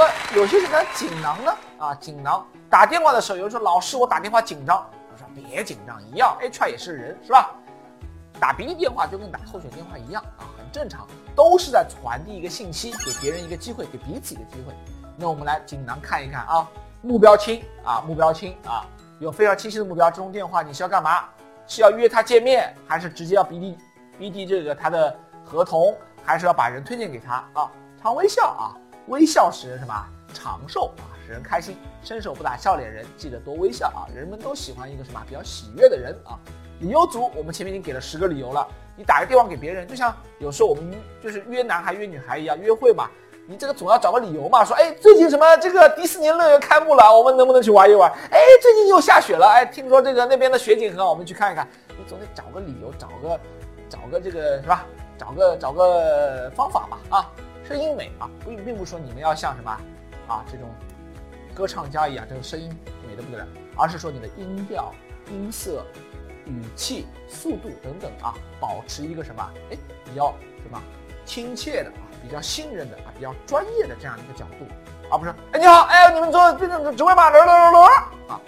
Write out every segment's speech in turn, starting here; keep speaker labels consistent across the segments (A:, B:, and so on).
A: 么有些人呢锦囊呢啊锦囊打电话的时候，有人说老师我打电话紧张，我说别紧张，一样，HR 也是人是吧？打鼻涕电话就跟打候选电话一样啊，很正常，都是在传递一个信息，给别人一个机会，给彼此一个机会。那我们来锦囊看一看啊，目标清啊，目标清啊，有非常清晰的目标。这通电话你是要干嘛？是要约他见面，还是直接要 BD BD 这个他的合同，还是要把人推荐给他啊？常微笑啊，微笑使人什么长寿啊，使人开心。伸手不打笑脸人，记得多微笑啊。人们都喜欢一个什么比较喜悦的人啊。理由足，我们前面已经给了十个理由了。你打个电话给别人，就像有时候我们就是约男孩约女孩一样，约会嘛，你这个总要找个理由嘛，说哎，最近什么这个迪士尼乐园开幕了，我们能不能去玩一玩？哎，最近又下雪了，哎，听说这个那边的雪景很好，我们去看一看。你总得找个理由，找个找个这个是吧？找个找个方法吧啊，声音美啊，不并不是说你们要像什么啊这种歌唱家一样，这个声音美的不得了，而是说你的音调、音色。语气、速度等等啊，保持一个什么？哎，比较什么亲切的啊，比较信任的啊，比较专业的这样一个角度，而不是哎你好，哎你们做这种职位吗？咯咯咯咯啊，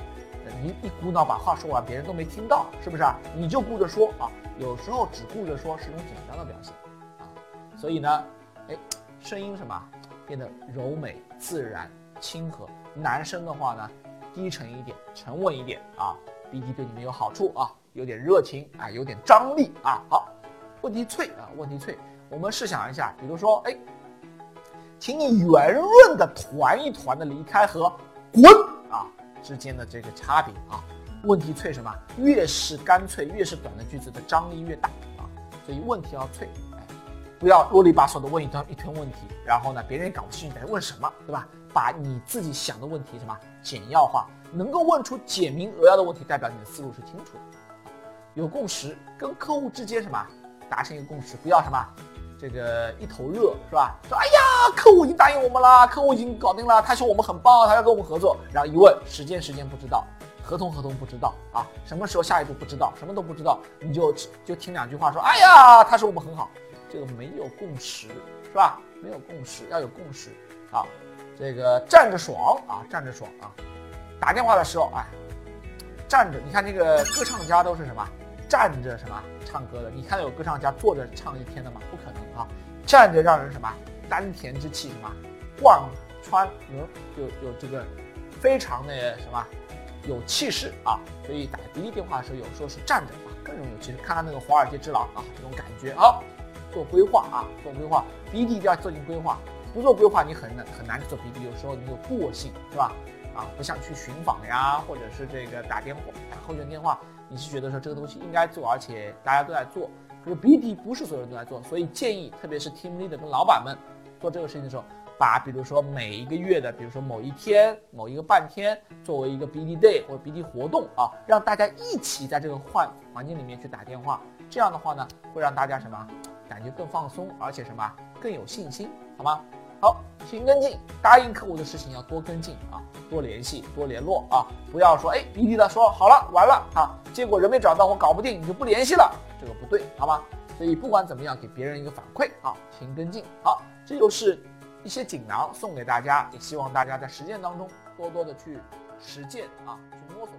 A: 你一股脑把话说完，别人都没听到，是不是啊？你就顾着说啊，有时候只顾着说是一种紧张的表现啊，所以呢，哎，声音什么变得柔美、自然、亲和。男生的话呢，低沉一点，沉稳一点啊，BD 对你们有好处啊。有点热情啊，有点张力啊。好，问题脆啊，问题脆。我们试想一下，比如说，哎，请你圆润的团一团的离开和滚啊之间的这个差别啊。问题脆什么？越是干脆，越是短的句子的张力越大啊。所以问题要脆，不要啰里吧嗦的问一段一堆问题，然后呢，别人也搞不清楚你在问什么，对吧？把你自己想的问题什么简要化，能够问出简明扼要的问题，代表你的思路是清楚的。有共识，跟客户之间什么达成一个共识，不要什么这个一头热是吧？说哎呀，客户已经答应我们了，客户已经搞定了，他说我们很棒，他要跟我们合作。然后一问时间，时间不知道，合同合同不知道啊，什么时候下一步不知道，什么都不知道，你就就听两句话说，哎呀，他说我们很好，这个没有共识是吧？没有共识，要有共识啊。这个站着爽啊，站着爽啊，打电话的时候哎，站着，你看那个歌唱家都是什么？站着什么唱歌的？你看有歌唱家坐着唱一天的吗？不可能啊！站着让人什么丹田之气什么贯穿，有有有这个非常的什么有气势啊！所以打滴滴电话的时候，有时候是站着啊，更容易有气势。看看那个华尔街之狼啊，这种感觉好，做规划啊，做规划，，BD 一定要做进规划，不做规划你很难很难去做 BD。有时候你有惰性是吧？啊，不像去寻访呀，或者是这个打电话打候选电话。你是觉得说这个东西应该做，而且大家都在做，可是 BD 不是所有人都在做，所以建议，特别是 team leader 跟老板们做这个事情的时候，把比如说每一个月的，比如说某一天、某一个半天，作为一个 BD day 或者 BD 活动啊，让大家一起在这个环环境里面去打电话，这样的话呢，会让大家什么感觉更放松，而且什么更有信心，好吗？好，勤跟进，答应客户的事情要多跟进啊，多联系，多联络啊，不要说哎，滴滴的说好了，完了啊，结果人没找到，我搞不定，你就不联系了，这个不对，好吗？所以不管怎么样，给别人一个反馈啊，勤跟进。好，这就是一些锦囊送给大家，也希望大家在实践当中多多的去实践啊，去摸索。